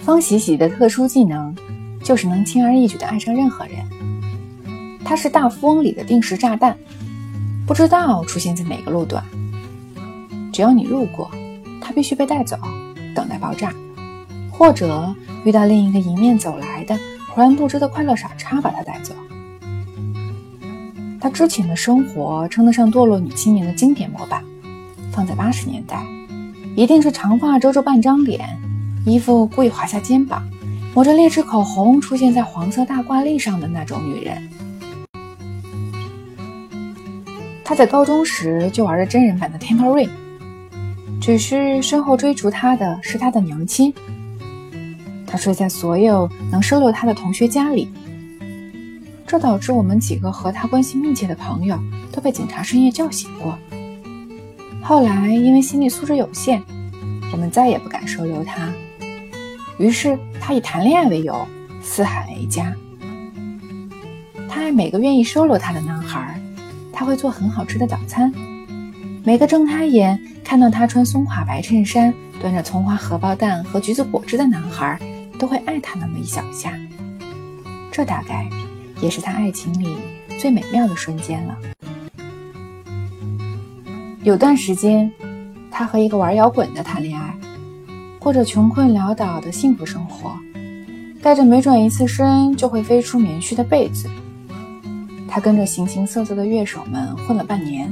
方喜喜的特殊技能就是能轻而易举的爱上任何人。他是大富翁里的定时炸弹，不知道出现在哪个路段。只要你路过，他必须被带走，等待爆炸，或者遇到另一个迎面走来的浑然不知的快乐傻叉把他带走。他之前的生活称得上堕落女青年的经典模板，放在八十年代，一定是长发遮住半张脸，衣服故意滑下肩膀，抹着劣质口红出现在黄色大挂历上的那种女人。她在高中时就玩着真人版的 Temple r i n 只是身后追逐她的是她的娘亲。他睡在所有能收留他的同学家里。这导致我们几个和他关系密切的朋友都被警察深夜叫醒过。后来因为心理素质有限，我们再也不敢收留他。于是他以谈恋爱为由四海为家。他爱每个愿意收留他的男孩，他会做很好吃的早餐。每个睁开眼看到他穿松垮白衬衫、端着葱花荷包蛋和橘子果汁的男孩，都会爱他那么一小下。这大概。也是他爱情里最美妙的瞬间了。有段时间，他和一个玩摇滚的谈恋爱，过着穷困潦倒的幸福生活，盖着每转一次身就会飞出棉絮的被子。他跟着形形色色的乐手们混了半年，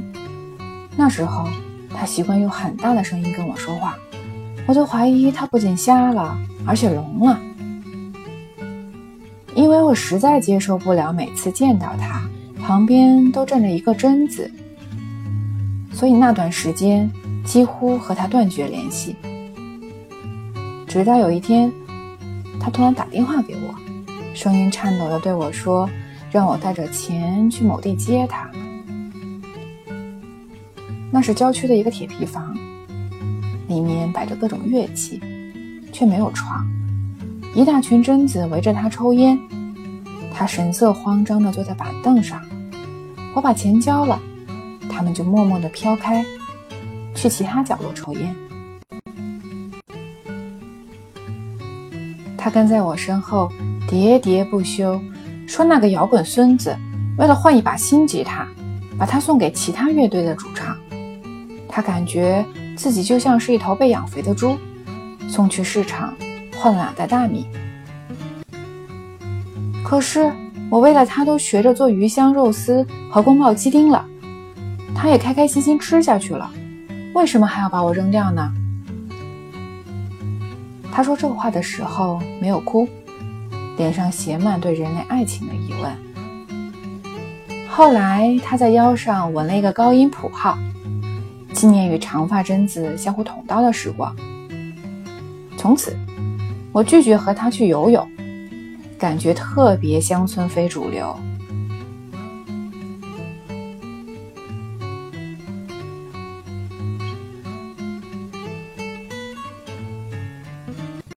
那时候他习惯用很大的声音跟我说话，我就怀疑他不仅瞎了，而且聋了。因为我实在接受不了每次见到他旁边都站着一个贞子，所以那段时间几乎和他断绝联系。直到有一天，他突然打电话给我，声音颤抖地对我说：“让我带着钱去某地接他。”那是郊区的一个铁皮房，里面摆着各种乐器，却没有床。一大群贞子围着他抽烟，他神色慌张地坐在板凳上。我把钱交了，他们就默默地飘开，去其他角落抽烟。他跟在我身后喋喋不休，说那个摇滚孙子为了换一把新吉他，把他送给其他乐队的主唱。他感觉自己就像是一头被养肥的猪，送去市场。换了两袋大米，可是我为了他都学着做鱼香肉丝和宫保鸡丁了，他也开开心心吃下去了，为什么还要把我扔掉呢？他说这话的时候没有哭，脸上写满对人类爱情的疑问。后来他在腰上纹了一个高音谱号，纪念与长发贞子相互捅刀的时光。从此。我拒绝和他去游泳，感觉特别乡村非主流。